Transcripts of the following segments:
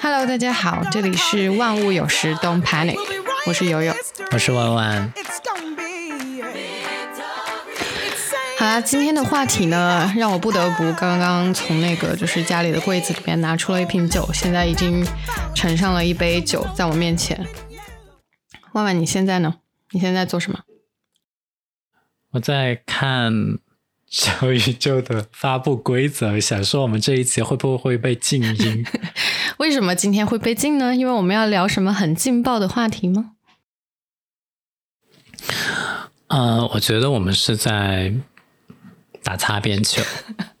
Hello，大家好，这里是万物有时 Don't Panic，我是悠悠，我是弯弯。好啦，今天的话题呢，让我不得不刚刚从那个就是家里的柜子里面拿出了一瓶酒，现在已经盛上了一杯酒在我面前。万万，你现在呢？你现在做什么？我在看小宇宙的发布规则，想说我们这一期会不会被静音？为什么今天会被禁呢？因为我们要聊什么很劲爆的话题吗？呃，我觉得我们是在打擦边球。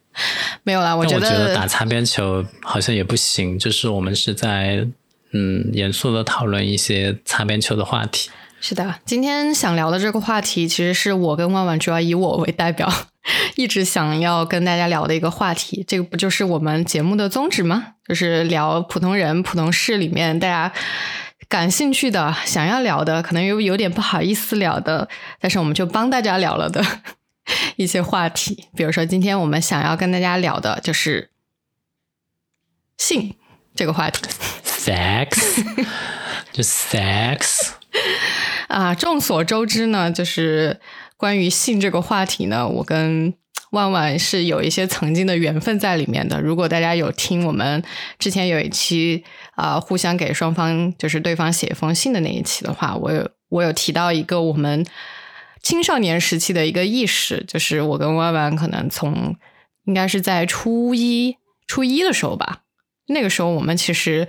没有啦，我觉得打擦边球好像也不行，就是我们是在嗯严肃的讨论一些擦边球的话题。是的，今天想聊的这个话题，其实是我跟万万主要以我为代表，一直想要跟大家聊的一个话题。这个不就是我们节目的宗旨吗？就是聊普通人、普通事里面大家感兴趣的、想要聊的，可能又有点不好意思聊的，但是我们就帮大家聊了的 一些话题。比如说，今天我们想要跟大家聊的就是性这个话题，sex，就 sex。啊，众所周知呢，就是关于性这个话题呢，我跟万万是有一些曾经的缘分在里面的。如果大家有听我们之前有一期啊，互相给双方就是对方写一封信的那一期的话，我有我有提到一个我们青少年时期的一个意识，就是我跟万万可能从应该是在初一初一的时候吧。那个时候，我们其实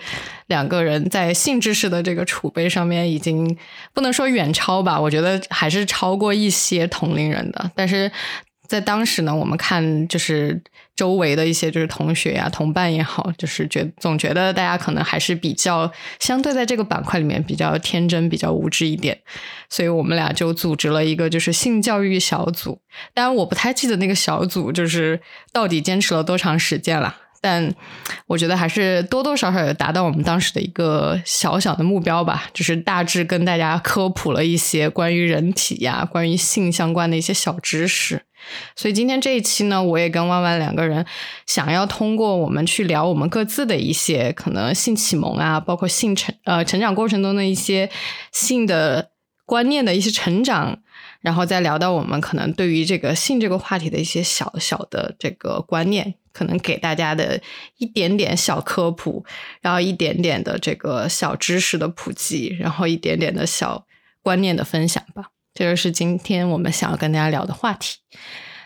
两个人在性知识的这个储备上面，已经不能说远超吧，我觉得还是超过一些同龄人的。但是在当时呢，我们看就是周围的一些就是同学呀、同伴也好，就是觉总觉得大家可能还是比较相对在这个板块里面比较天真、比较无知一点，所以我们俩就组织了一个就是性教育小组。当然，我不太记得那个小组就是到底坚持了多长时间了。但我觉得还是多多少少有达到我们当时的一个小小的目标吧，就是大致跟大家科普了一些关于人体呀、关于性相关的一些小知识。所以今天这一期呢，我也跟万万两个人想要通过我们去聊我们各自的一些可能性启蒙啊，包括性成呃成长过程中的一些性的观念的一些成长，然后再聊到我们可能对于这个性这个话题的一些小小的这个观念。可能给大家的一点点小科普，然后一点点的这个小知识的普及，然后一点点的小观念的分享吧。这就是今天我们想要跟大家聊的话题。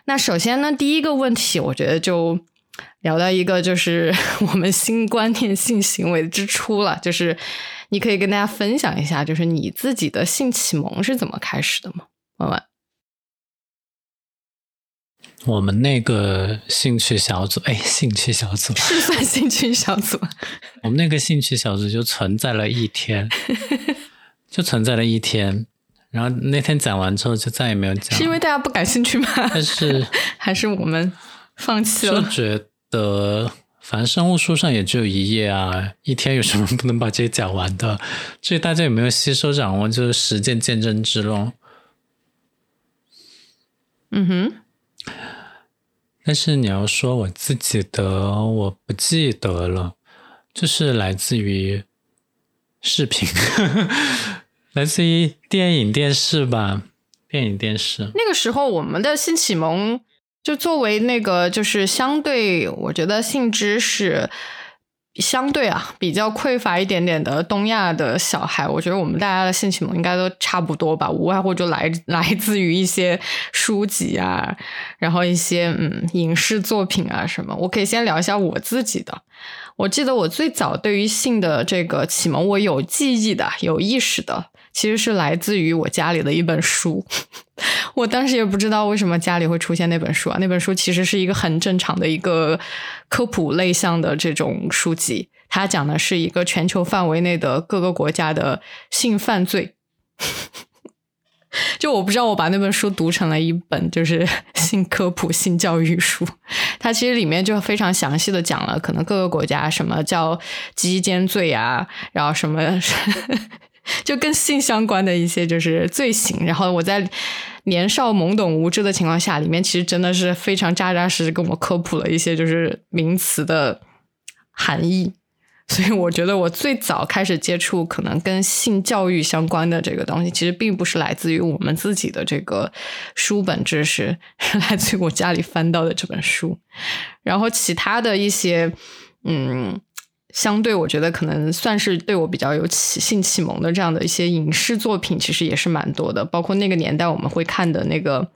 那首先呢，第一个问题，我觉得就聊到一个就是 我们新观念、性行为之初了。就是你可以跟大家分享一下，就是你自己的性启蒙是怎么开始的吗？文文。我们那个兴趣小组，哎，兴趣小组是算兴趣小组。我们那个兴趣小组就存在了一天，就存在了一天，然后那天讲完之后就再也没有讲。是因为大家不感兴趣吗？但是 还是我们放弃了？就觉得反正生物书上也只有一页啊，一天有什么不能把这些讲完的？至于大家有没有吸收掌握，就是实践见证之喽。嗯哼。但是你要说我自己的，我不记得了，就是来自于视频，来自于电影电视吧，电影电视。那个时候我们的性启蒙，就作为那个就是相对，我觉得性知识。相对啊，比较匮乏一点点的东亚的小孩，我觉得我们大家的性启蒙应该都差不多吧，无外乎就来 来自于一些书籍啊，然后一些嗯影视作品啊什么。我可以先聊一下我自己的。我记得我最早对于性的这个启蒙，我有记忆的、有意识的，其实是来自于我家里的一本书。我当时也不知道为什么家里会出现那本书啊，那本书其实是一个很正常的一个科普类项的这种书籍，它讲的是一个全球范围内的各个国家的性犯罪。就我不知道我把那本书读成了一本就是性科普、性教育书，它其实里面就非常详细的讲了可能各个国家什么叫鸡奸罪啊，然后什么。就跟性相关的一些就是罪行，然后我在年少懵懂无知的情况下，里面其实真的是非常扎扎实实跟我科普了一些就是名词的含义。所以我觉得我最早开始接触可能跟性教育相关的这个东西，其实并不是来自于我们自己的这个书本知识，是来自于我家里翻到的这本书。然后其他的一些，嗯，相对我觉得可能算是对我比较有启性启蒙的这样的一些影视作品，其实也是蛮多的。包括那个年代我们会看的那个《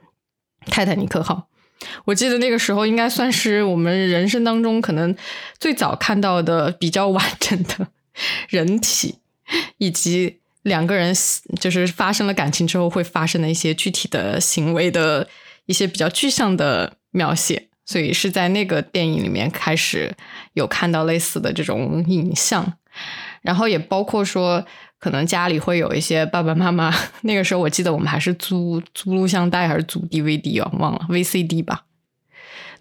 泰坦尼克号》。我记得那个时候应该算是我们人生当中可能最早看到的比较完整的人体，以及两个人就是发生了感情之后会发生的一些具体的行为的一些比较具象的描写。所以是在那个电影里面开始有看到类似的这种影像，然后也包括说。可能家里会有一些爸爸妈妈，那个时候我记得我们还是租租录像带还是租 DVD 啊，忘了 VCD 吧。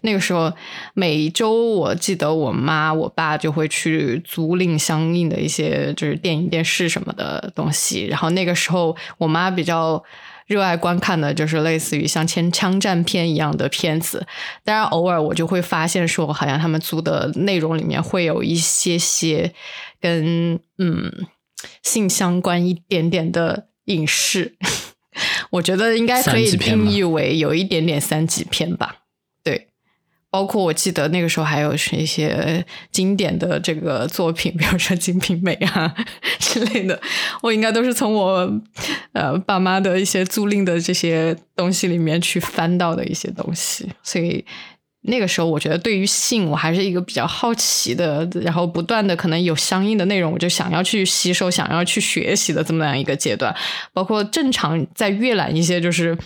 那个时候每周我记得我妈我爸就会去租赁相应的一些就是电影电视什么的东西，然后那个时候我妈比较热爱观看的就是类似于像枪枪战片一样的片子，当然偶尔我就会发现说好像他们租的内容里面会有一些些跟嗯。性相关一点点的影视，我觉得应该可以定义为有一点点三级片吧。包括我记得那个时候还有是一些经典的这个作品，比如说《金瓶梅》啊 之类的，我应该都是从我呃爸妈的一些租赁的这些东西里面去翻到的一些东西，所以。那个时候，我觉得对于性，我还是一个比较好奇的，然后不断的可能有相应的内容，我就想要去吸收，想要去学习的这么样一个阶段。包括正常在阅览一些，就是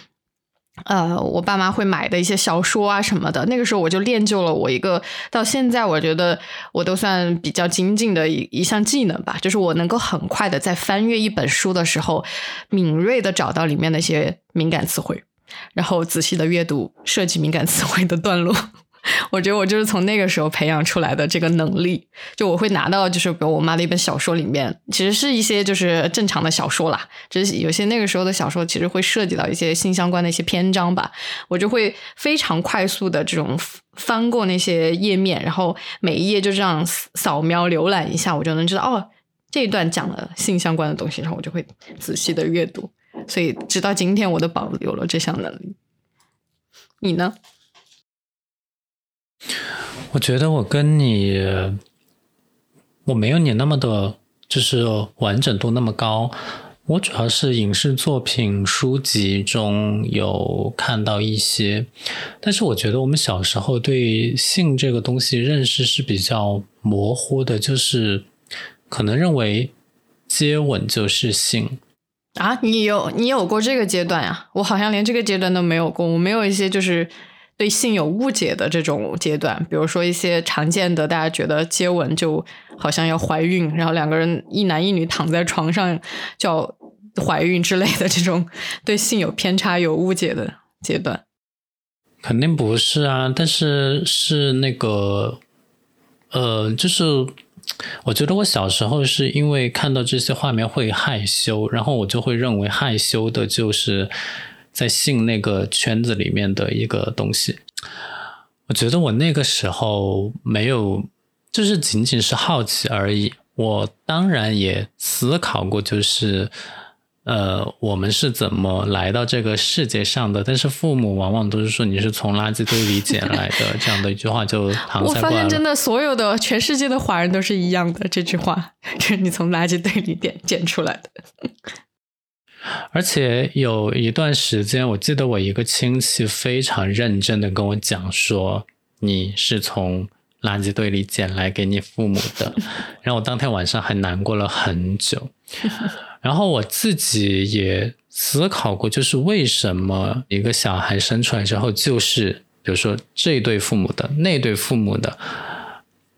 呃，我爸妈会买的一些小说啊什么的。那个时候我就练就了我一个到现在我觉得我都算比较精进的一一项技能吧，就是我能够很快的在翻阅一本书的时候，敏锐的找到里面那些敏感词汇。然后仔细的阅读设计敏感词汇的段落，我觉得我就是从那个时候培养出来的这个能力。就我会拿到，就是比如我妈的一本小说里面，其实是一些就是正常的小说啦，就是有些那个时候的小说，其实会涉及到一些性相关的一些篇章吧。我就会非常快速的这种翻过那些页面，然后每一页就这样扫描浏览一下，我就能知道哦，这一段讲了性相关的东西，然后我就会仔细的阅读。所以，直到今天，我都保留了这项能力。你呢？我觉得我跟你，我没有你那么的，就是完整度那么高。我主要是影视作品、书籍中有看到一些，但是我觉得我们小时候对性这个东西认识是比较模糊的，就是可能认为接吻就是性。啊，你有你有过这个阶段呀？我好像连这个阶段都没有过。我没有一些就是对性有误解的这种阶段，比如说一些常见的，大家觉得接吻就好像要怀孕，然后两个人一男一女躺在床上叫怀孕之类的这种对性有偏差、有误解的阶段。肯定不是啊，但是是那个，呃，就是。我觉得我小时候是因为看到这些画面会害羞，然后我就会认为害羞的就是在性那个圈子里面的一个东西。我觉得我那个时候没有，就是仅仅是好奇而已。我当然也思考过，就是。呃，我们是怎么来到这个世界上的？但是父母往往都是说你是从垃圾堆里捡来的，这样的一句话就搪塞我发现真的，所有的全世界的华人都是一样的这句话，就是你从垃圾堆里捡捡出来的。而且有一段时间，我记得我一个亲戚非常认真的跟我讲说，你是从垃圾堆里捡来给你父母的。然后我当天晚上还难过了很久。然后我自己也思考过，就是为什么一个小孩生出来之后，就是比如说这对父母的，那对父母的，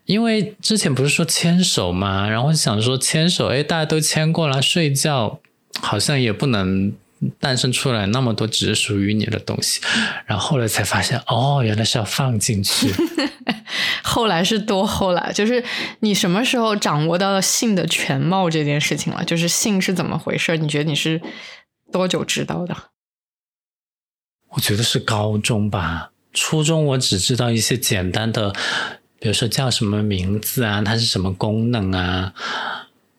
因为之前不是说牵手嘛，然后想说牵手，哎，大家都牵过来，睡觉好像也不能。诞生出来那么多只属于你的东西，然后后来才发现，哦，原来是要放进去。后来是多后来，就是你什么时候掌握到了性的全貌这件事情了？就是性是怎么回事？你觉得你是多久知道的？我觉得是高中吧，初中我只知道一些简单的。比比如说叫什么名字啊，它是什么功能啊？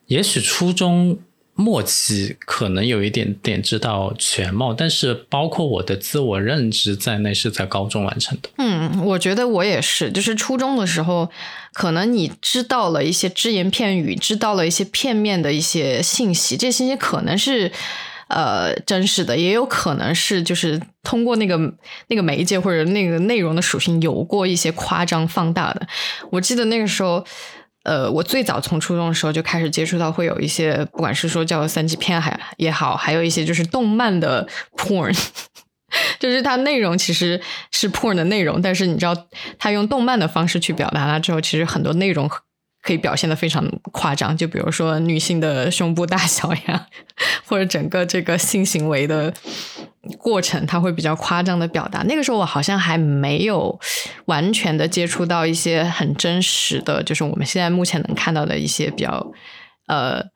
也许初中末期可能有一点点知道全貌，但是包括我的自我认知在内是在高中完成的。嗯，我觉得我也是，就是初中的时候，可能你知道了一些只言片语，知道了一些片面的一些信息，这些信息可能是。呃，真实的也有可能是，就是通过那个那个媒介或者那个内容的属性，有过一些夸张放大的。我记得那个时候，呃，我最早从初中的时候就开始接触到，会有一些，不管是说叫三级片还也好，还有一些就是动漫的 porn，就是它内容其实是 porn 的内容，但是你知道，它用动漫的方式去表达了之后，其实很多内容。可以表现的非常夸张，就比如说女性的胸部大小呀，或者整个这个性行为的过程，它会比较夸张的表达。那个时候我好像还没有完全的接触到一些很真实的，就是我们现在目前能看到的一些比较呃。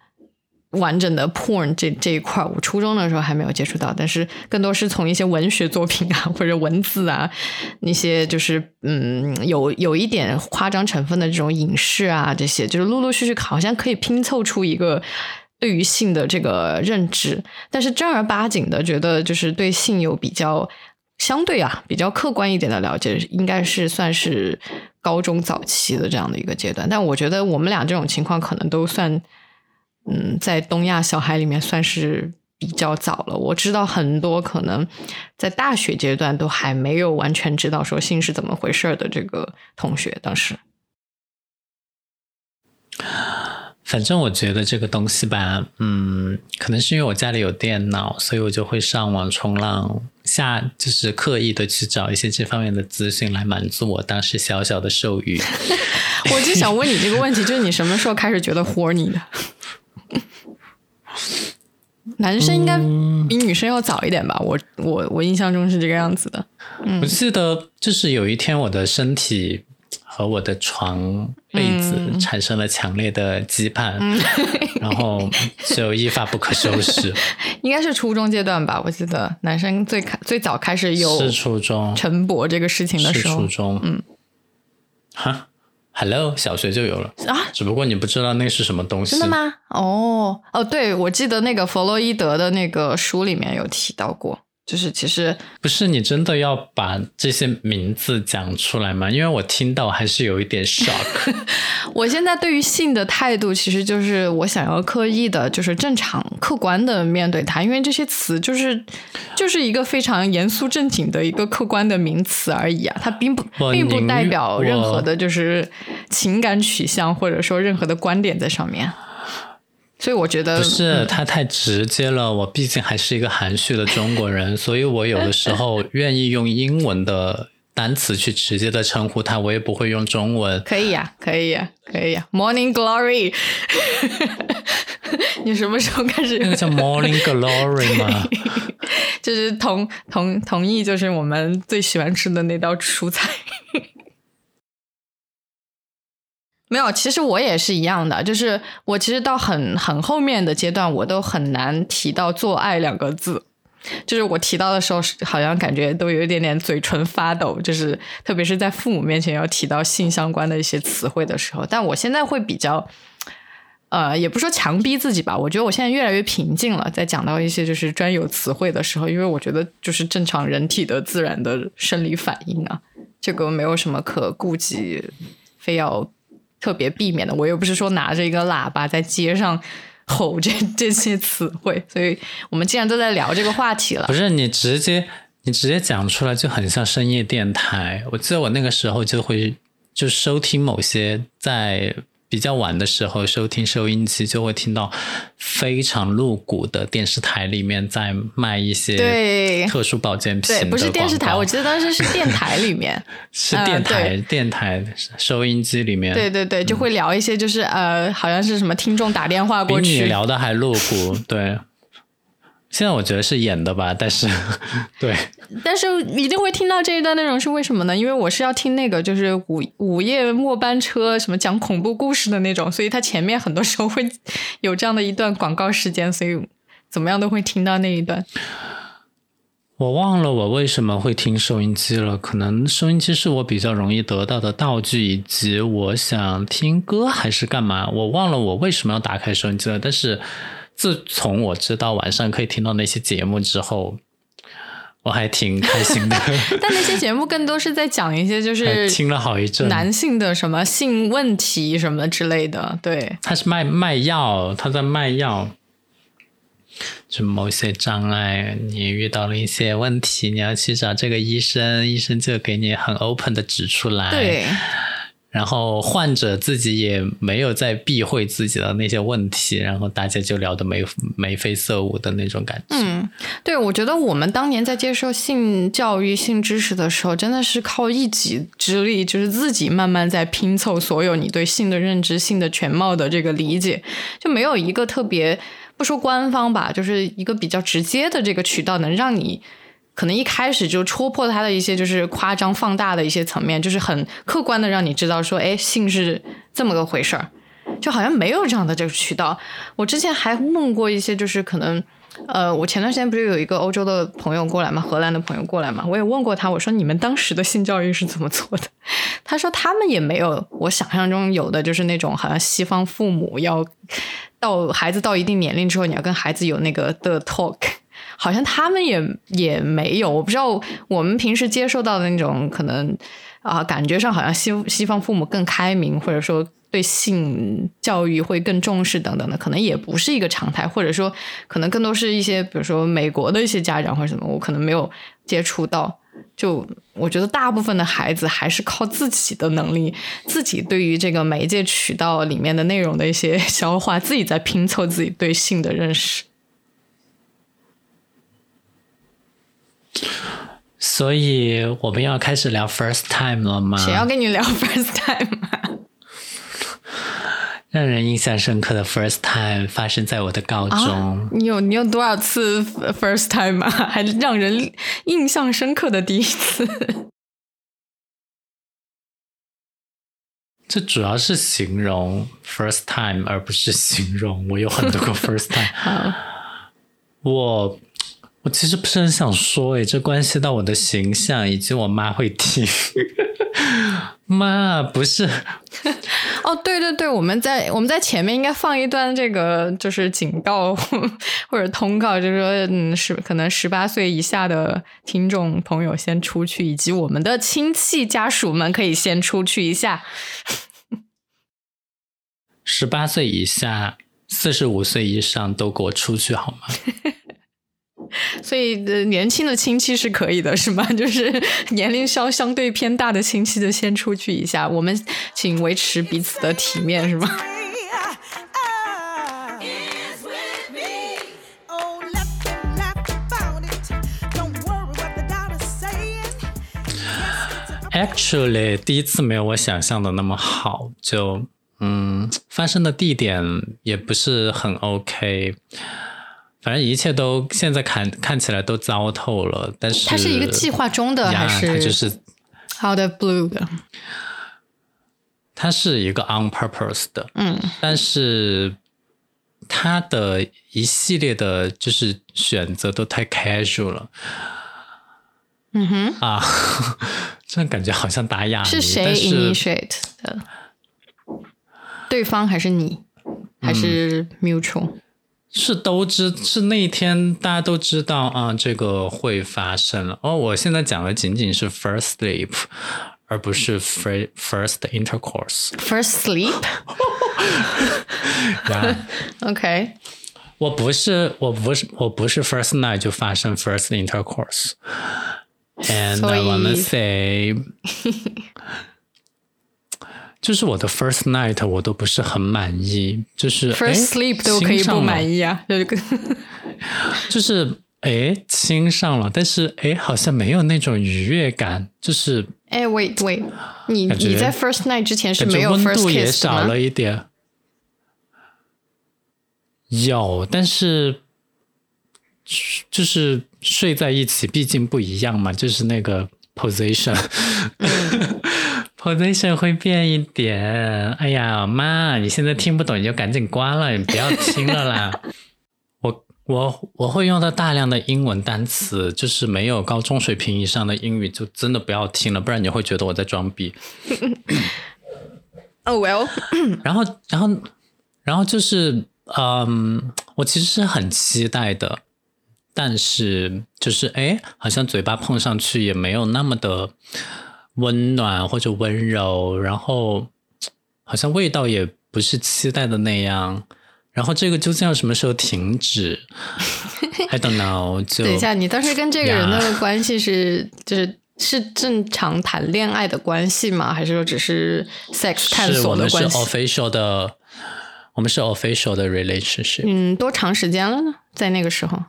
完整的 porn 这这一块，我初中的时候还没有接触到，但是更多是从一些文学作品啊，或者文字啊，那些就是嗯，有有一点夸张成分的这种影视啊，这些就是陆陆续续好像可以拼凑出一个对于性的这个认知，但是正儿八经的觉得就是对性有比较相对啊比较客观一点的了解，应该是算是高中早期的这样的一个阶段。但我觉得我们俩这种情况可能都算。嗯，在东亚小孩里面算是比较早了。我知道很多可能在大学阶段都还没有完全知道说性是怎么回事的这个同学，当时。反正我觉得这个东西吧，嗯，可能是因为我家里有电脑，所以我就会上网冲浪，下就是刻意的去找一些这方面的资讯来满足我当时小小的兽欲。我就想问你这个问题，就是你什么时候开始觉得 horny 的？男生应该比女生要早一点吧？我我我印象中是这个样子的。我记得就是有一天我的身体和我的床被子产生了强烈的羁绊，然后就一发不可收拾。应该是初中阶段吧？我记得男生最开最早开始有是初中晨勃这个事情的时候，初中嗯，哈。Hello，小学就有了啊，只不过你不知道那是什么东西。真的吗？哦哦，对，我记得那个弗洛伊德的那个书里面有提到过。就是其实不是你真的要把这些名字讲出来吗？因为我听到还是有一点 shock。我现在对于性的态度，其实就是我想要刻意的，就是正常客观的面对它，因为这些词就是就是一个非常严肃正经的一个客观的名词而已啊，它并不并不代表任何的就是情感取向或者说任何的观点在上面。所以我觉得不是他太直接了。我毕竟还是一个含蓄的中国人，所以我有的时候愿意用英文的单词去直接的称呼他，我也不会用中文。可以呀，可以呀，可以呀。Morning Glory，你什么时候开始？那个叫 Morning Glory 吗？就是同同同意，就是我们最喜欢吃的那道蔬菜。没有，其实我也是一样的，就是我其实到很很后面的阶段，我都很难提到“做爱”两个字，就是我提到的时候，好像感觉都有一点点嘴唇发抖，就是特别是在父母面前要提到性相关的一些词汇的时候。但我现在会比较，呃，也不说强逼自己吧，我觉得我现在越来越平静了，在讲到一些就是专有词汇的时候，因为我觉得就是正常人体的自然的生理反应啊，这个没有什么可顾忌，非要。特别避免的，我又不是说拿着一个喇叭在街上吼这这些词汇，所以我们既然都在聊这个话题了，不是你直接你直接讲出来就很像深夜电台。我记得我那个时候就会就收听某些在。比较晚的时候收听收音机，就会听到非常露骨的电视台里面在卖一些特殊保健品。对，不是电视台，我记得当时是电台里面，是电台电台收音机里面。对对对，就会聊一些，就是呃，好像是什么听众打电话过去，比你聊的还露骨，对。现在我觉得是演的吧，但是 对，但是一定会听到这一段内容是为什么呢？因为我是要听那个就是午午夜末班车什么讲恐怖故事的那种，所以它前面很多时候会有这样的一段广告时间，所以怎么样都会听到那一段。我忘了我为什么会听收音机了，可能收音机是我比较容易得到的道具，以及我想听歌还是干嘛，我忘了我为什么要打开收音机了。但是自从我知道晚上可以听到那些节目之后，我还挺开心的。但那些节目更多是在讲一些就是听了好一阵男性的什么性问题什么之类的，对，他是卖卖药，他在卖药。就某些障碍，你遇到了一些问题，你要去找这个医生，医生就给你很 open 的指出来。对。然后患者自己也没有在避讳自己的那些问题，然后大家就聊得眉眉飞色舞的那种感觉。嗯，对，我觉得我们当年在接受性教育、性知识的时候，真的是靠一己之力，就是自己慢慢在拼凑所有你对性的认知、性的全貌的这个理解，就没有一个特别。不说官方吧，就是一个比较直接的这个渠道，能让你可能一开始就戳破他的一些就是夸张放大的一些层面，就是很客观的让你知道说，哎，性是这么个回事儿，就好像没有这样的这个渠道。我之前还问过一些，就是可能，呃，我前段时间不是有一个欧洲的朋友过来嘛，荷兰的朋友过来嘛，我也问过他，我说你们当时的性教育是怎么做的？他说他们也没有我想象中有的，就是那种好像西方父母要。到孩子到一定年龄之后，你要跟孩子有那个的 talk，好像他们也也没有。我不知道我们平时接受到的那种可能啊，感觉上好像西西方父母更开明，或者说对性教育会更重视等等的，可能也不是一个常态，或者说可能更多是一些比如说美国的一些家长或者什么，我可能没有接触到。就我觉得，大部分的孩子还是靠自己的能力，自己对于这个媒介渠道里面的内容的一些消化，自己在拼凑自己对性的认识。所以我们要开始聊 first time 了吗？谁要跟你聊 first time？让人印象深刻的 first time 发生在我的高中。你有你有多少次 first time 啊？还让人印象深刻的第一次？这主要是形容 first time，而不是形容我有很多个 first time。我我其实不是很想说，诶，这关系到我的形象，以及我妈会听。妈，不是。哦，对对对，我们在我们在前面应该放一段这个，就是警告 或者通告，就是说，嗯，是可能十八岁以下的听众朋友先出去，以及我们的亲戚家属们可以先出去一下。十八岁以下、四十五岁以上都给我出去好吗？所以，年轻的亲戚是可以的，是吗？就是年龄相相对偏大的亲戚，就先出去一下。我们请维持彼此的体面，是吗？Actually，第一次没有我想象的那么好，就嗯，发生的地点也不是很 OK。反正一切都现在看看起来都糟透了，但是它是一个计划中的还是？它就是 out of blue 的。它是一个 on purpose 的，嗯，但是它的一系列的就是选择都太 casual 了。嗯哼啊，这样感觉好像打哑谜。是谁 initiate 的？对方还是你？还是 mutual？是都知是那一天大家都知道啊，这个会发生了。哦，我现在讲的仅仅是 first sleep，而不是 first first intercourse。First sleep。OK。我不是，我不是，我不是 first night 就发生 first intercourse。And I wanna say。就是我的 first night 我都不是很满意，就是 first sleep 都可以不满意啊，就是。哎亲上了，但是哎好像没有那种愉悦感，就是哎 wait wait，你你在 first night 之前是没有 first kiss 也少了一点，有，但是就是睡在一起，毕竟不一样嘛，就是那个 position。position 会变一点，哎呀妈！你现在听不懂你就赶紧关了，你不要听了啦。我我我会用到大量的英文单词，就是没有高中水平以上的英语，就真的不要听了，不然你会觉得我在装逼。Oh well，然后，然后，然后就是，嗯，我其实是很期待的，但是就是哎，好像嘴巴碰上去也没有那么的温暖或者温柔，然后好像味道也不是期待的那样。然后这个究竟要什么时候停止？I don't know 就。等一下，你当时跟这个人的关系是就是是正常谈恋爱的关系吗？还是说只是 sex 探是我们是索的关系？official 的，我们是 official 的 relationship。嗯，多长时间了呢？在那个时候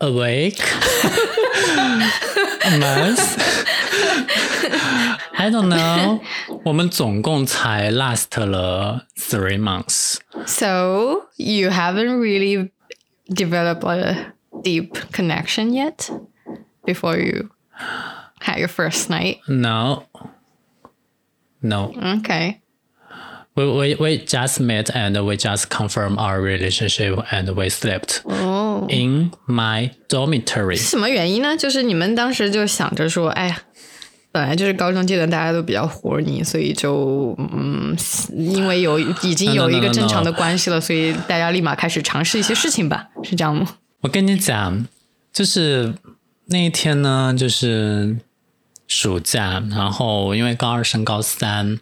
，awake a month I don't know 我们总共才 last 了 three months So you haven't really developed a deep connection yet before you had your first night. no no Okay. we, we, we just met and we just confirmed our relationship and we slept 哦，in my dormitory 什么原因呢？就是你们当时就想着说，哎呀，本来就是高中阶段大家都比较活腻，所以就嗯，因为有已经有一个正常的关系了，所以大家立马开始尝试一些事情吧，是这样吗？我跟你讲，就是那一天呢，就是暑假，然后因为高二升高三，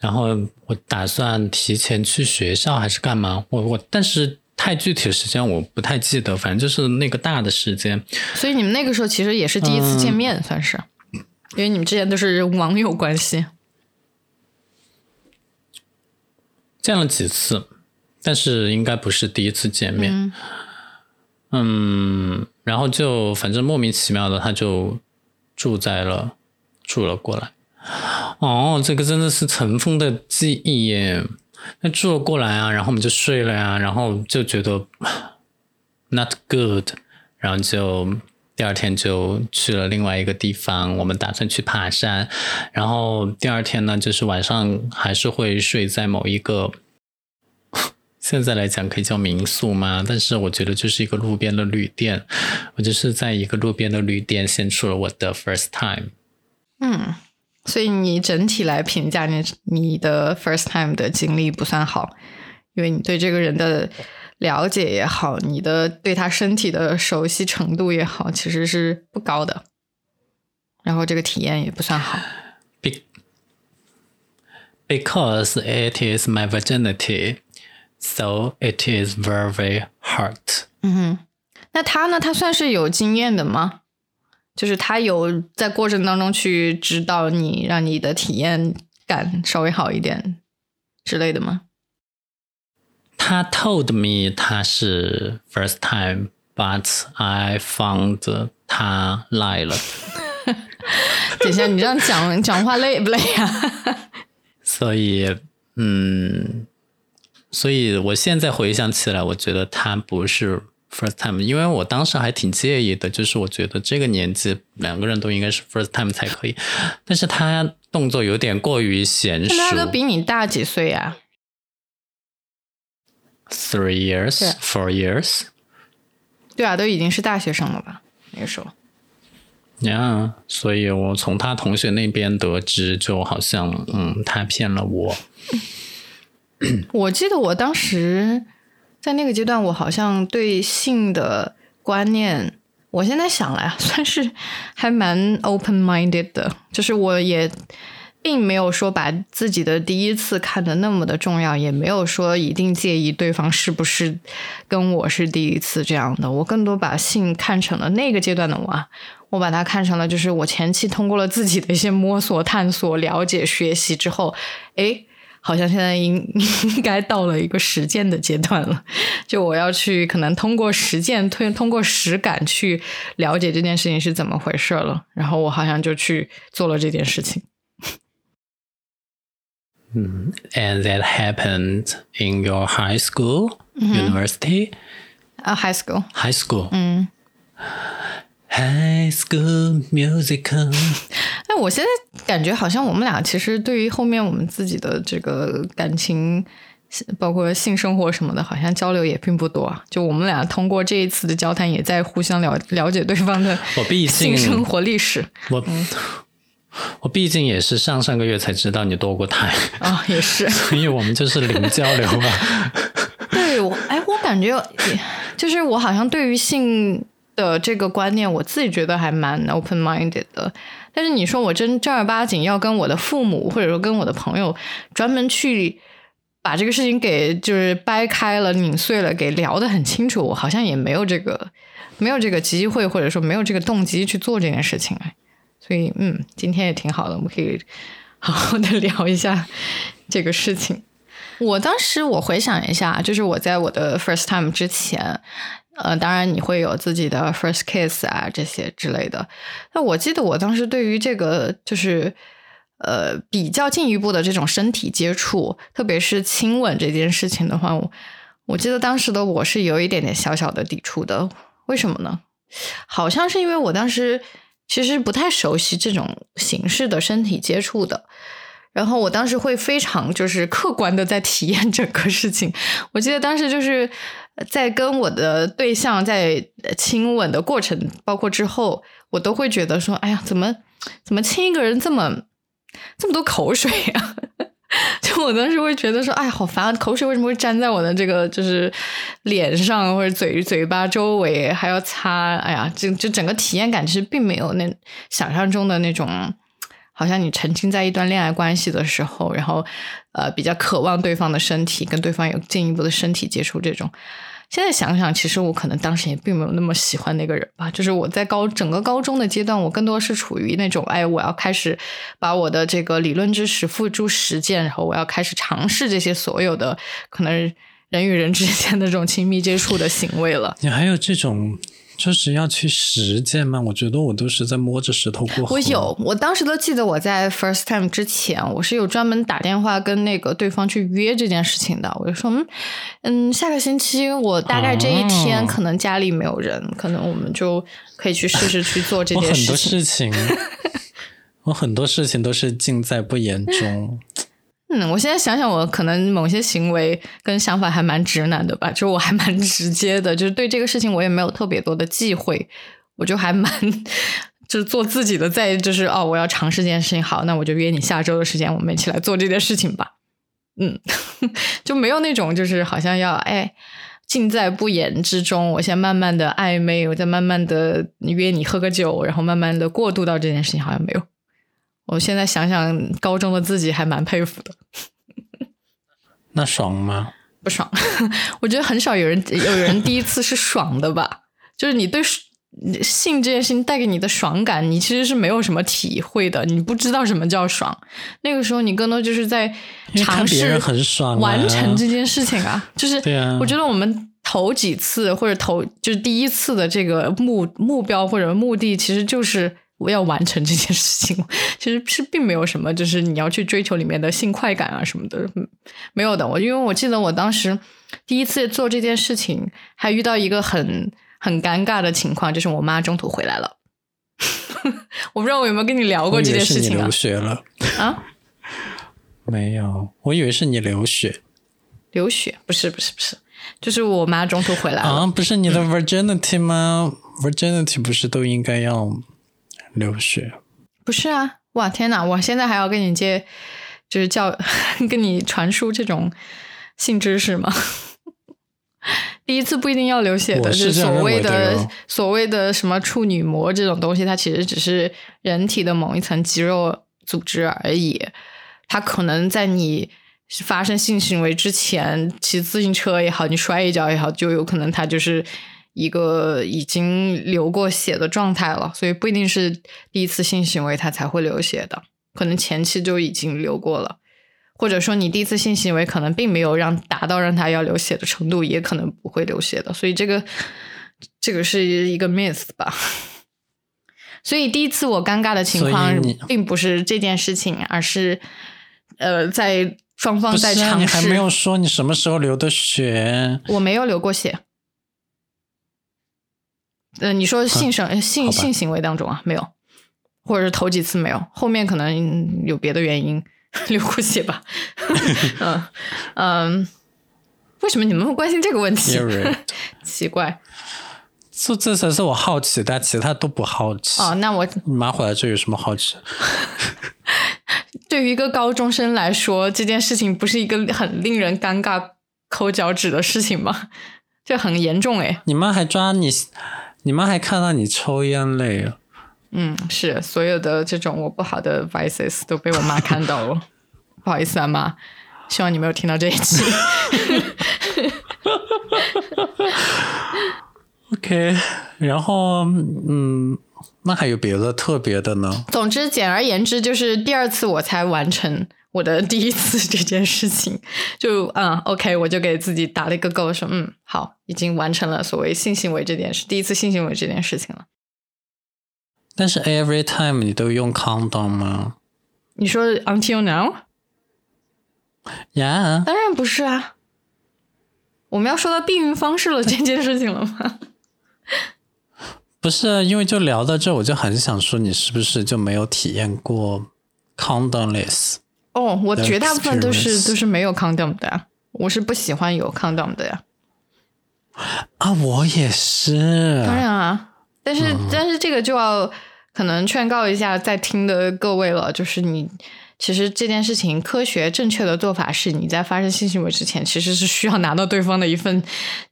然后我打算提前去学校还是干嘛？我我但是太具体的时间我不太记得，反正就是那个大的时间。所以你们那个时候其实也是第一次见面，算是，因为你们之前都是网友关系。见了几次，但是应该不是第一次见面。嗯然后就反正莫名其妙的他就住在了住了过来。哦，这个真的是尘封的记忆耶。那住了过来啊，然后我们就睡了呀，然后就觉得 not good，然后就第二天就去了另外一个地方，我们打算去爬山，然后第二天呢，就是晚上还是会睡在某一个，现在来讲可以叫民宿吗？但是我觉得就是一个路边的旅店，我就是在一个路边的旅店献出了我的 first time。嗯，所以你整体来评价你你的 first time 的经历不算好，因为你对这个人的了解也好，你的对他身体的熟悉程度也好，其实是不高的，然后这个体验也不算好。Be- because it is my virginity, so it is very hard. 嗯哼，那他呢？他算是有经验的吗？就是他有在过程当中去指导你，让你的体验感稍微好一点之类的吗？他 told me 他是 first time, but I found 他 lie 了，等一下，你这样讲 讲话累不累啊？所以嗯，所以我现在回想起来，我觉得他不是 first time，因为我当时还挺介意的，就是我觉得这个年纪两个人都应该是 first time 才可以，但是他动作有点过于娴熟但他都比你大几岁啊？，three years, four years。对啊，都已经是大学生了吧？那个时候，呀所以我从他同学那边得知，就好像嗯，他骗了我。我记得我当时在那个阶段，我好像对性的观念，我现在想来啊，算是还蛮 open minded 的，就是我也并没有说把自己的第一次看得那么的重要，也没有说一定介意对方是不是跟我是第一次这样的。我更多把性看成了那个阶段的我，我把它看成了就是我前期通过了自己的一些摸索、探索、了解、学习之后，诶，好像现在应 应该到了一个实践的阶段了，就我要去可能通过实践推通过实感去了解这件事情是怎么回事了，然后我好像就去做了这件事情。嗯 And that happened in your high school, university, 啊、h i g h school，high school, 嗯，high school musical. 哎我现在感觉好像我们俩其实对于后面我们自己的这个感情包括性生活什么的，好像交流也并不多。就我们俩通过这一次的交谈，也在互相了了解对方的我毕竟性生活历史我我毕竟也是上上个月才知道你堕过胎，啊，也是。所以我们就是零交流啊。对我，哎，我感觉也就是我好像对于性的这个观念，我自己觉得还蛮 open minded 的。但是你说我真正儿八经要跟我的父母或者说跟我的朋友专门去把这个事情给就是掰开了、拧碎了，给聊得很清楚，我好像也没有这个没有这个机会，或者说没有这个动机去做这件事情哎。所以，嗯，今天也挺好的，我们可以好好的聊一下这个事情。我当时我回想一下，就是我在我的 first time 之前，呃，当然你会有自己的 first kiss 啊这些之类的。那我记得我当时对于这个就是呃比较进一步的这种身体接触，特别是亲吻这件事情的话，我记得当时的我是有一点点小小的抵触的。为什么呢？好像是因为我当时其实不太熟悉这种形式的身体接触的。然后我当时会非常就是客观的在体验整个事情。我记得当时就是在跟我的对象在亲吻的过程，包括之后，我都会觉得说：“哎呀，怎么怎么亲一个人这么这么多口水呀？” 就我当时会觉得说：“哎，好烦啊！口水为什么会粘在我的这个就是脸上或者嘴嘴巴周围，还要擦？哎呀，就就整个体验感其实并没有那想象中的那种。”好像你沉浸在一段恋爱关系的时候，然后呃比较渴望对方的身体，跟对方有进一步的身体接触，这种。现在想想，其实我可能当时也并没有那么喜欢那个人吧。就是我在高整个高中的阶段，我更多是处于那种，哎，我要开始把我的这个理论知识付诸实践，然后我要开始尝试这些所有的可能人与人之间的这种亲密接触的行为了。你还有这种？就是要去实践嘛？我觉得我都是在摸着石头过河。我有，我当时都记得我在 first time 之前，我是有专门打电话跟那个对方去约这件事情的。我就说，嗯嗯，下个星期我大概这一天可能家里没有人，可能我们就可以去试试去做这件事情。我很多事情，我很多事情都是尽在不言中。嗯，我现在想想，我可能某些行为跟想法还蛮直男的吧，就我还蛮直接的，就是对这个事情我也没有特别多的忌讳，我就还蛮就是做自己的，在就是哦，我要尝试这件事情，好，那我就约你下周的时间，我们一起来做这件事情吧。嗯，就没有那种就是好像要哎尽在不言之中，我先慢慢的暧昧，我再慢慢的约你喝个酒，然后慢慢的过渡到这件事情，好像没有。我现在想想，高中的自己还蛮佩服的。那爽吗？不爽。我觉得很少有人有人第一次是爽的吧？就是你对性这件事情带给你的爽感，你其实是没有什么体会的，你不知道什么叫爽。那个时候，你更多就是在尝试很爽完成这件事情啊。就是，啊。我觉得我们头几次或者头就是第一次的这个目目标或者目的，其实就是。我要完成这件事情，其实是并没有什么，就是你要去追求里面的性快感啊什么的，没有的。我因为我记得我当时第一次做这件事情，还遇到一个很很尴尬的情况，就是我妈中途回来了。我不知道我有没有跟你聊过这件事情啊？流血了啊？没有，我以为是你流血。流血？不是，不是，不是，就是我妈中途回来了。啊，不是你的 virginity 吗？virginity 不是都应该要？流血不是啊！哇天哪！我现在还要跟你接，就是教 跟你传输这种性知识吗？第一次不一定要流血的，是所谓的所谓的什么处女膜这种东西，它其实只是人体的某一层肌肉组织而已。它可能在你发生性行为之前，骑自行车也好，你摔一跤也好，就有可能它就是。一个已经流过血的状态了，所以不一定是第一次性行为他才会流血的，可能前期就已经流过了，或者说你第一次性行为可能并没有让达到让他要流血的程度，也可能不会流血的，所以这个这个是一个 myth 吧。所以第一次我尴尬的情况并不是这件事情，而是呃在双方在尝试，你还没有说你什么时候流的血，我没有流过血。呃，你说性生性性行为当中啊，没有，或者是头几次没有，后面可能有别的原因 流过血吧。嗯嗯，为什么你们会关心这个问题？奇怪这这才是我好奇但，其他都不好奇。哦，那我你妈回来这有什么好奇？对于一个高中生来说，这件事情不是一个很令人尴尬、抠脚趾的事情吗？这很严重哎。你妈还抓你，你妈还看到你抽烟嘞啊！嗯，是所有的这种我不好的 vices 都被我妈看到了，不好意思啊妈，希望你没有听到这一期。OK，然后嗯，那还有别的特别的呢？总之，简而言之，就是第二次我才完成我的第一次这件事情。就嗯，OK，我就给自己打了一个勾，说嗯，好，已经完成了所谓性行为这件事，第一次性行为这件事情了。但是 every time 你都用 condom 吗你说 until now？？Yeah，当然不是啊。我们要说到避孕方式了这件事情了吗？不是，因为就聊到这，我就很想说，你是不是就没有体验过 condomless？哦，我绝大部分都是都是没有 condom 的呀，我是不喜欢有 condom 的呀。啊，我也是。当然啊，但是、但是这个就要可能劝告一下在听的各位了，就是你其实这件事情科学正确的做法是，你在发生性行为之前，其实是需要拿到对方的一份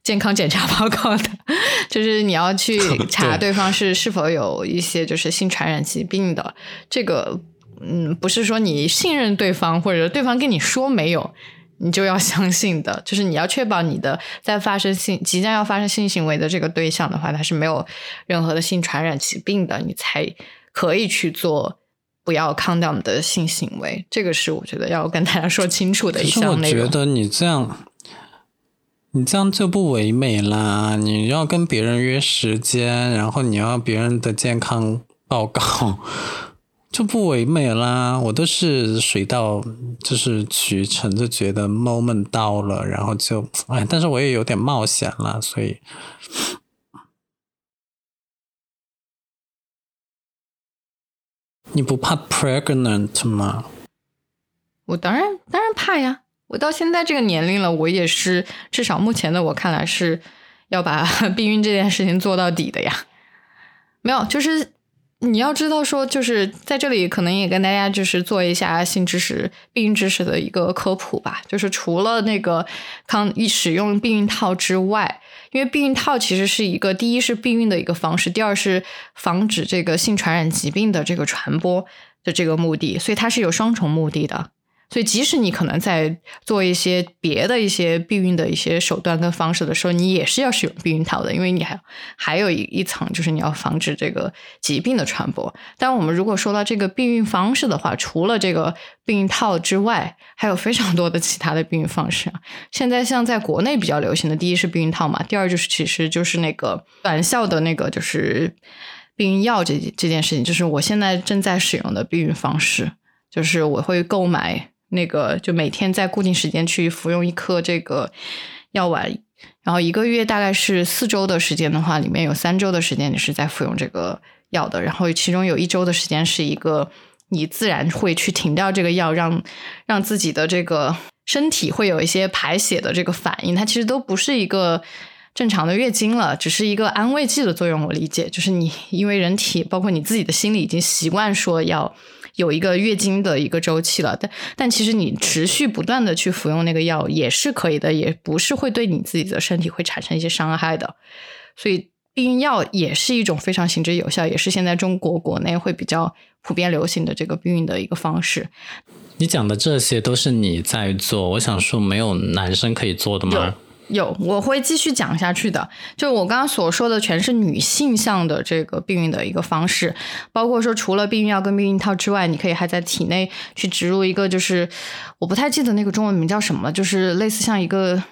健康检查报告的，就是你要去 查对对方是是否有一些就是性传染疾病的这个。嗯，不是说你信任对方，或者对方跟你说没有，你就要相信的，就是你要确保你的在发生性即将要发生性行为的这个对象的话，他是没有任何的性传染疾病的，你才可以去做不要 condom 的性行为。这个是我觉得要跟大家说清楚的一项内容。觉得你这样，你这样就不唯美啦！你要跟别人约时间，然后你要别人的健康报告，就不唯美啦。我都是水到就是渠成，就觉得 moment 到了，然后就哎，但是我也有点冒险啦，所以。你不怕 pregnant 吗？我当然当然怕呀！我到现在这个年龄了，我也是至少目前的我看来是要把 避孕这件事情做到底的呀。没有，就是你要知道说，就是在这里可能也跟大家就是做一下性知识、避孕知识的一个科普吧。就是除了那个康一使用避孕套之外，因为避孕套其实是一个第一是避孕的一个方式，第二是防止这个性传染疾病的这个传播的这个目的，所以它是有双重目的的。所以，即使你可能在做一些别的一些避孕的一些手段跟方式的时候，你也是要使用避孕套的，因为你还还有一一层就是你要防止这个疾病的传播。但我们如果说到这个避孕方式的话，除了这个避孕套之外，还有非常多的其他的避孕方式。现在像在国内比较流行的，第一是避孕套嘛，第二就是其实就是那个短效的那个就是避孕药这这件事情，就是我现在正在使用的避孕方式，就是我会购买。那个就每天在固定时间去服用一颗这个药丸，然后一个月大概是四周的时间的话，里面有三周的时间你是在服用这个药的，然后其中有一周的时间是一个你自然会去停掉这个药，让让自己的这个身体会有一些排血的这个反应，它其实都不是一个。正常的月经了，只是一个安慰剂的作用。我理解，就是你因为人体包括你自己的心理已经习惯说要有一个月经的一个周期了，但但其实你持续不断的去服用那个药也是可以的，也不是会对你自己的身体会产生一些伤害的。所以避孕药也是一种非常行之有效，也是现在中国国内会比较普遍流行的这个避孕的一个方式。你讲的这些都是你在做，我想说，没有男生可以做的吗？有，我会继续讲下去的。就我刚刚所说的，全是女性向的这个避孕的一个方式，包括说除了避孕药跟避孕套之外，你可以还在体内去植入一个，就是我不太记得那个中文名叫什么，就是类似像一个。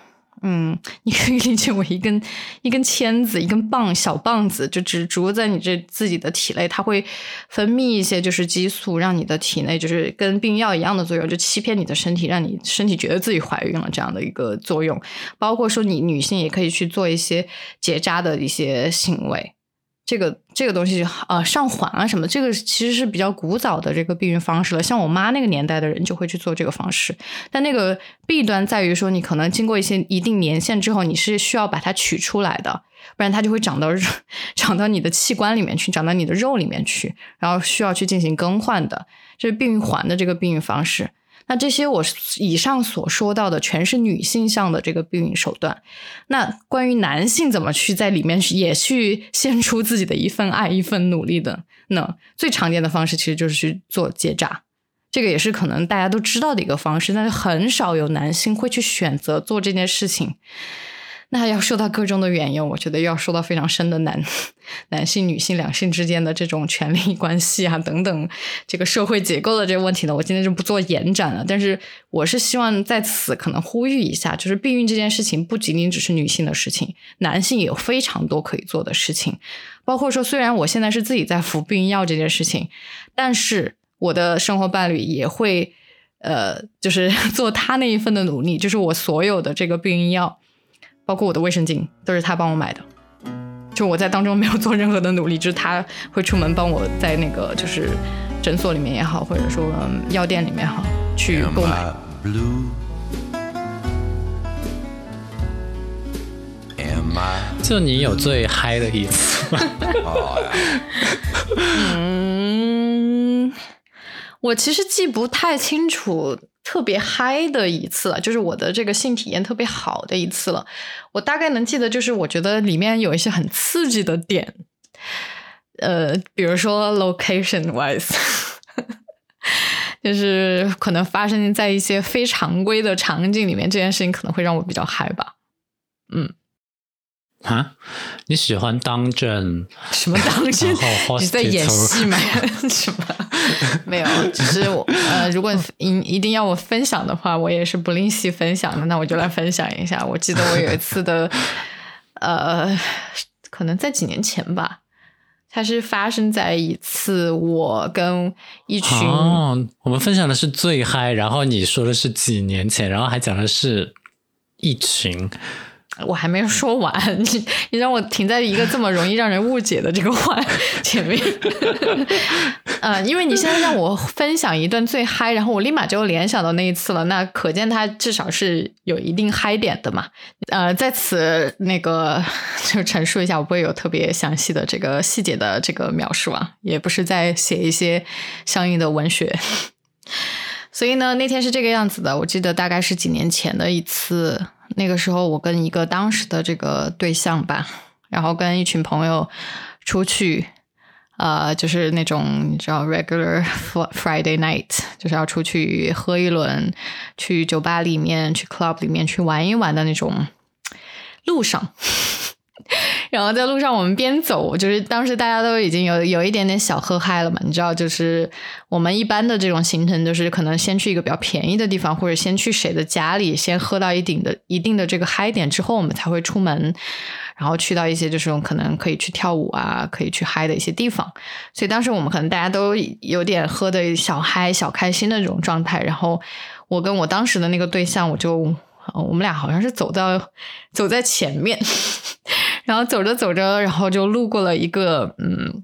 嗯，你可以理解为一根一根签子，一根棒小棒子，就只植入在你这自己的体内，它会分泌一些就是激素，让你的体内就是跟避孕药一样的作用，就欺骗你的身体，让你身体觉得自己怀孕了这样的一个作用。包括说你女性也可以去做一些结扎的一些行为，这个这个东西啊，上环啊什么，这个其实是比较古早的这个避孕方式了。像我妈那个年代的人就会去做这个方式，但那个弊端在于说，你可能经过一些一定年限之后，你是需要把它取出来的，不然它就会长到 长到你的器官里面去，长到你的肉里面去，然后需要去进行更换的。这是避孕环的这个避孕方式。那这些我以上所说到的，全是女性向的这个避孕手段。那关于男性怎么去在里面也去献出自己的一份爱、一份努力的，那最常见的方式其实就是去做结扎。这个也是可能大家都知道的一个方式，但是很少有男性会去选择做这件事情。那要受到各种的原因，我觉得要受到非常深的男男性、女性两性之间的这种权利关系啊等等，这个社会结构的这个问题呢，我今天就不做延展了。但是我是希望在此可能呼吁一下，就是避孕这件事情不仅仅只是女性的事情，男性也有非常多可以做的事情。包括说，虽然我现在是自己在服避孕药这件事情，但是我的生活伴侣也会呃，就是 做他那一份的努力，就是我所有的这个避孕药。包括我的卫生巾都是他帮我买的，就我在当中没有做任何的努力，就是他会出门帮我在那个就是诊所里面也好，或者说药店里面好去购买。就你有最嗨的一次吗？嗯，我其实记不太清楚。特别嗨的一次了，就是我的这个性体验特别好的一次了。我大概能记得，就是我觉得里面有一些很刺激的点，呃，比如说 location wise，就是可能发生在一些非常规的场景里面，这件事情可能会让我比较嗨吧。嗯。啊，你喜欢当真？什么当真？你在演戏吗？什么？没有，只是我呃，如果一一定要我分享的话，我也是不吝惜分享的。那我就来分享一下。我记得我有一次的，呃，可能在几年前吧，它是发生在一次我跟一群哦，我们分享的是最嗨，然后你说的是几年前，然后还讲的是一群。我还没有说完，你 你让我停在一个这么容易让人误解的这个话 前面，呃，因为你现在让我分享一段最嗨，然后我立马就联想到那一次了，那可见它至少是有一定嗨点的嘛。呃，在此那个就陈述一下，我不会有特别详细的这个细节的这个描述啊，也不是在写一些相应的文学。所以呢，那天是这个样子的，我记得大概是几年前的一次。那个时候，我跟一个当时的这个对象吧，然后跟一群朋友出去，呃，就是那种你知道，regular Friday night，就是要出去喝一轮，去酒吧里面、去 club 里面去玩一玩的那种路上。然后在路上，我们边走，就是当时大家都已经有有一点点小喝嗨了嘛，你知道，就是我们一般的这种行程，就是可能先去一个比较便宜的地方，或者先去谁的家里，先喝到一定的一定的这个嗨点之后，我们才会出门，然后去到一些就是可能可以去跳舞啊，可以去嗨的一些地方。所以当时我们可能大家都有点喝的小嗨、小开心的这种状态。然后我跟我当时的那个对象，我就我们俩好像是走到走在前面。然后走着走着，然后就路过了一个嗯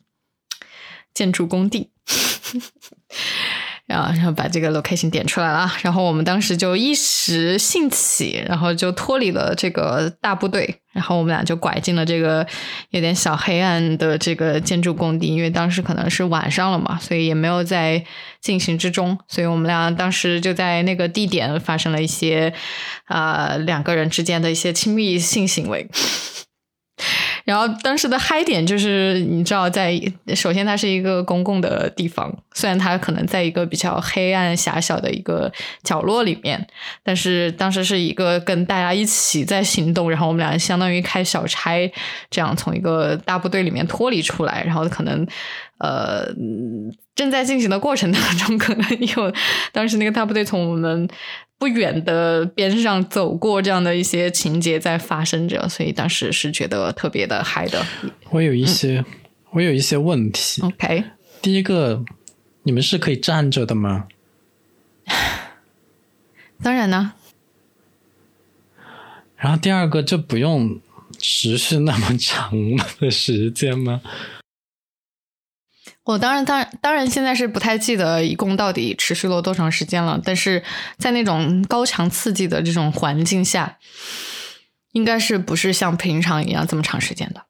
建筑工地，然后然后把这个 location 点出来了。然后我们当时就一时兴起，然后就脱离了这个大部队，然后我们俩就拐进了这个有点小黑暗的这个建筑工地。因为当时可能是晚上了嘛，所以也没有在进行之中。所以我们俩当时就在那个地点发生了一些啊两个人之间的一些亲密性行为。然后当时的嗨点就是，你知道，在首先它是一个公共的地方，虽然它可能在一个比较黑暗狭小的一个角落里面，但是当时是一个跟大家一起在行动，然后我们俩相当于开小差，这样从一个大部队里面脱离出来，然后可能呃正在进行的过程当中，可能有当时那个大部队从我们。不远的边上走过，这样的一些情节在发生着，所以当时是觉得特别的嗨的。我有一些，我有一些问题。OK，第一个，你们是可以站着的吗？当然呢。然后第二个就不用持续那么长的时间吗？我当然，当然，当然，现在是不太记得一共到底持续了多长时间了。但是在那种高强刺激的这种环境下，应该是不是像平常一样这么长时间的？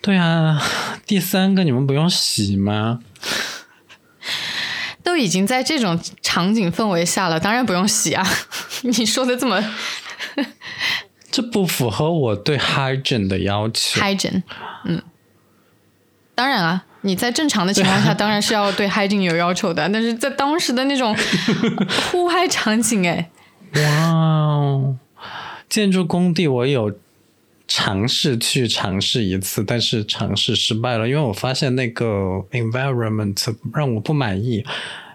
对啊，第三个你们不用洗吗？都已经在这种场景氛围下了，当然不用洗啊！你说的这么，这不符合我对 hygiene 的要求。hygiene，嗯。当然啊，你在正常的情况下，当然是要对 hygiene 有要求的。但是在当时的那种 户外场景，哎，哇，建筑工地我有尝试去尝试一次，但是尝试失败了，因为我发现那个 environment 让我不满意，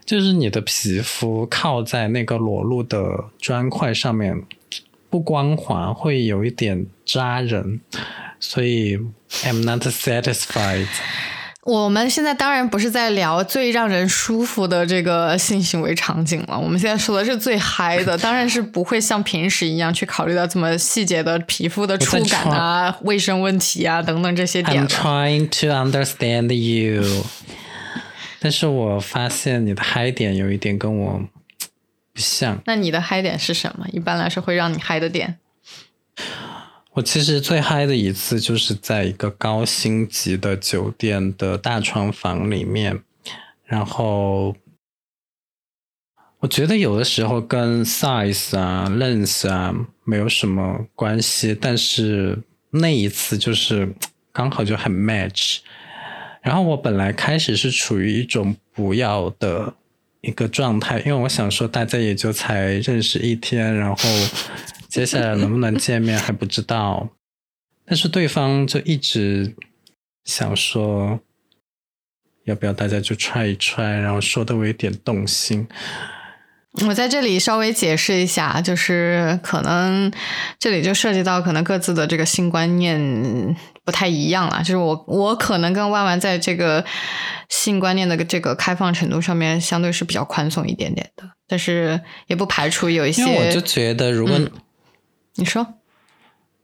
就是你的皮肤靠在那个裸露的砖块上面不光滑，会有一点扎人。所以，I'm not satisfied。我们现在当然不是在聊最让人舒服的这个性行为场景了，我们现在说的是最嗨的，当然是不会像平时一样去考虑到这么细节的皮肤的触感啊、卫生问题啊等等这些点。I'm trying to understand you，但是我发现你的嗨点有一点跟我不像。那你的嗨点是什么？一般来说会让你嗨的点？我其实最嗨的一次就是在一个高星级的酒店的大床房里面，然后我觉得有的时候跟 size 啊、length 啊没有什么关系，但是那一次就是刚好就很 match。然后我本来开始是处于一种不要的一个状态，因为我想说大家也就才认识一天，然后。接下来能不能见面还不知道，但是对方就一直想说，要不要大家就踹一踹，然后说的我有点动心。我在这里稍微解释一下，就是可能这里就涉及到可能各自的这个性观念不太一样了。就是我我可能跟万万在这个性观念的这个开放程度上面相对是比较宽松一点点的，但是也不排除有一些。我就觉得如果。你说，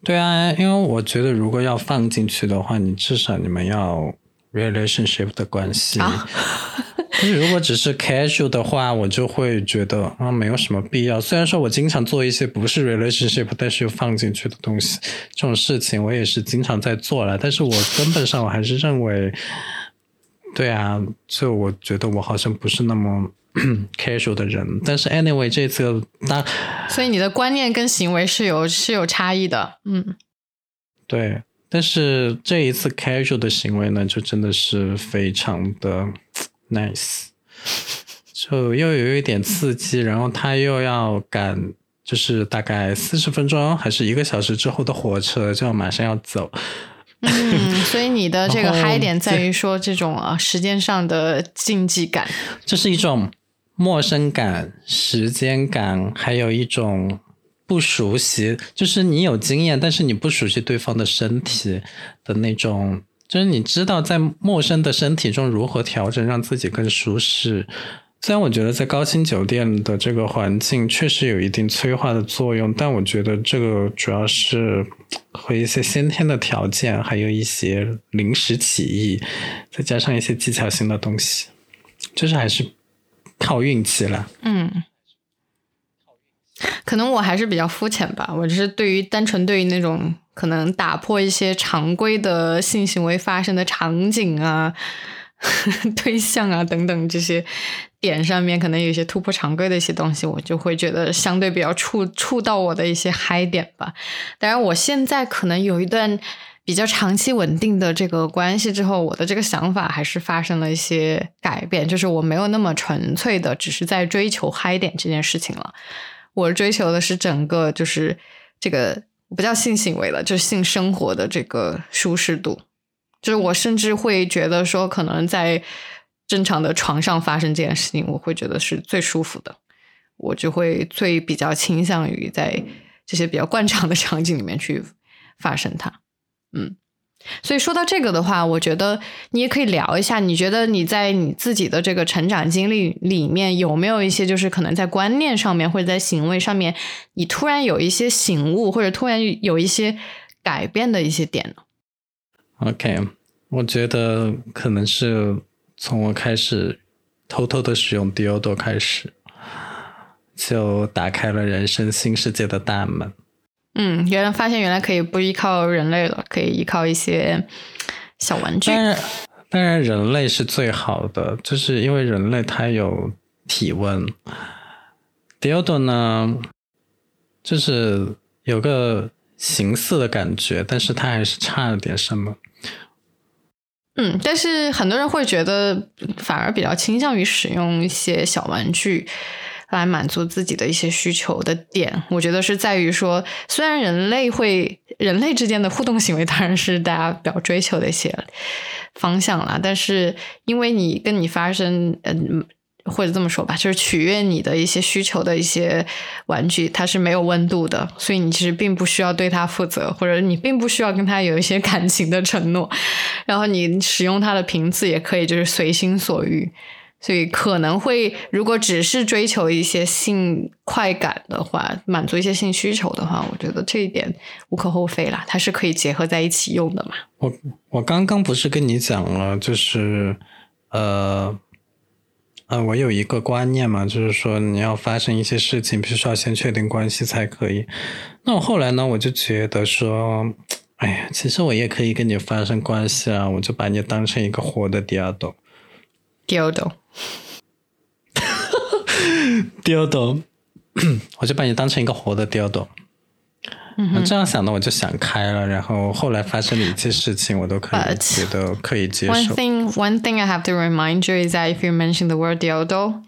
对啊，因为我觉得如果要放进去的话，你至少你们要 relationship 的关系。但是如果只是 casual 的话，我就会觉得啊，没有什么必要。虽然说我经常做一些不是 relationship，但是又放进去的东西，这种事情我也是经常在做了。但是我根本上我还是认为，对啊，就我觉得我好像不是那么。casual 的人，但是 anyway 这次那，所以你的观念跟行为是有是有差异的，嗯，对，但是这一次 casual 的行为呢，就真的是非常的 nice，就又有一点刺激，然后他又要赶，就是大概四十分钟还是一个小时之后的火车，就要马上要走。嗯，所以你的 这个嗨点在于说这种啊时间上的禁忌感，这是一种。陌生感、时间感，还有一种不熟悉，就是你有经验，但是你不熟悉对方的身体的那种，就是你知道在陌生的身体中如何调整，让自己更舒适。虽然我觉得在高星酒店的这个环境确实有一定催化的作用，但我觉得这个主要是和一些先天的条件，还有一些临时起意，再加上一些技巧性的东西，就是还是。靠运气了，嗯，可能我还是比较肤浅吧。我只是对于单纯对于那种可能打破一些常规的性行为发生的场景啊、对象啊等等这些点上面，可能有一些突破常规的一些东西，我就会觉得相对比较触触到我的一些嗨点吧。当然，我现在可能有一段。比较长期稳定的这个关系之后，我的这个想法还是发生了一些改变，就是我没有那么纯粹的只是在追求嗨点这件事情了，我追求的是整个就是这个不叫性行为了，就是性生活的这个舒适度，就是我甚至会觉得说，可能在正常的床上发生这件事情，我会觉得是最舒服的，我就会最比较倾向于在这些比较惯常的场景里面去发生它。嗯，所以说到这个的话，我觉得你也可以聊一下，你觉得你在你自己的这个成长经历里面有没有一些，就是可能在观念上面或者在行为上面，你突然有一些醒悟，或者突然有一些改变的一些点呢？OK，我觉得可能是从我开始偷偷的使用 Diodo 开始，就打开了人生新世界的大门。嗯，原来发现原来可以不依靠人类了，可以依靠一些小玩具。当然，当然人类是最好的，就是因为人类它有体温。Dildo 呢，就是有个形似的感觉，但是它还是差了点什么。嗯，但是很多人会觉得，反而比较倾向于使用一些小玩具。来满足自己的一些需求的点，我觉得是在于说，虽然人类会人类之间的互动行为当然是大家比较追求的一些方向啦，但是因为你跟你发生，嗯，或者这么说吧，就是取悦你的一些需求的一些玩具，它是没有温度的，所以你其实并不需要对它负责，或者你并不需要跟它有一些感情的承诺，然后你使用它的频次也可以就是随心所欲。所以可能会，如果只是追求一些性快感的话，满足一些性需求的话，我觉得这一点无可厚非啦，它是可以结合在一起用的嘛。我我刚刚不是跟你讲了，就是呃呃，我有一个观念嘛，就是说你要发生一些事情，必须要先确定关系才可以。那我后来呢，我就觉得说，哎呀，其实我也可以跟你发生关系啊，我就把你当成一个活的第二朵。dildo，哈哈，dildo，我就把你当成一个活的 dildo。嗯这样想的我就想开了，然后后来发生的一切事情，我都可以觉得可以接受。One thing, one thing I have to remind you is that if you mention the word dildo,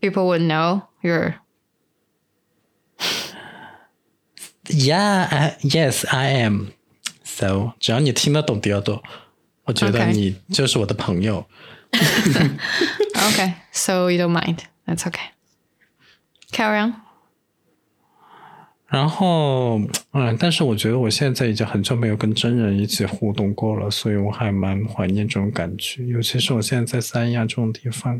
people would know you're. Yeah, I, yes, I am. So 只要你听得懂 dildo，我觉得你就是我的朋友。okay, so you don't mind. That's okay. Carry on. 然后，嗯，但是我觉得我现在已经很久没有跟真人一起互动过了，所以我还蛮怀念这种感觉。尤其是我现在在三亚这种地方，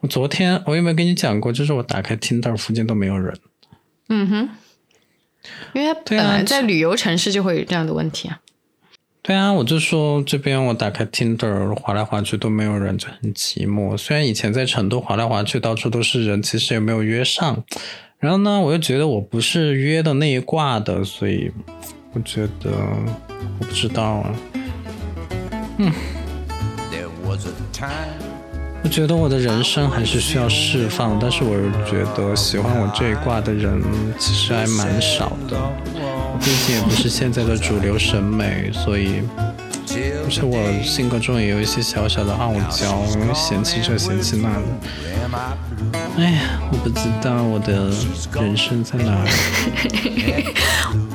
我昨天我有没有跟你讲过？就是我打开 Tinder 附近都没有人。嗯哼，因为本来在旅游城市就会有这样的问题啊。对啊，我就说这边我打开 Tinder 滑来滑去都没有人，就很寂寞。虽然以前在成都滑来滑去到处都是人，其实也没有约上。然后呢，我又觉得我不是约的那一挂的，所以我觉得我不知道啊。嗯。我觉得我的人生还是需要释放，但是我又觉得喜欢我这一挂的人其实还蛮少的。毕竟也不是现在的主流审美，所以而且我性格中也有一些小小的傲娇，嫌弃这嫌弃那的。哎呀，我不知道我的人生在哪里。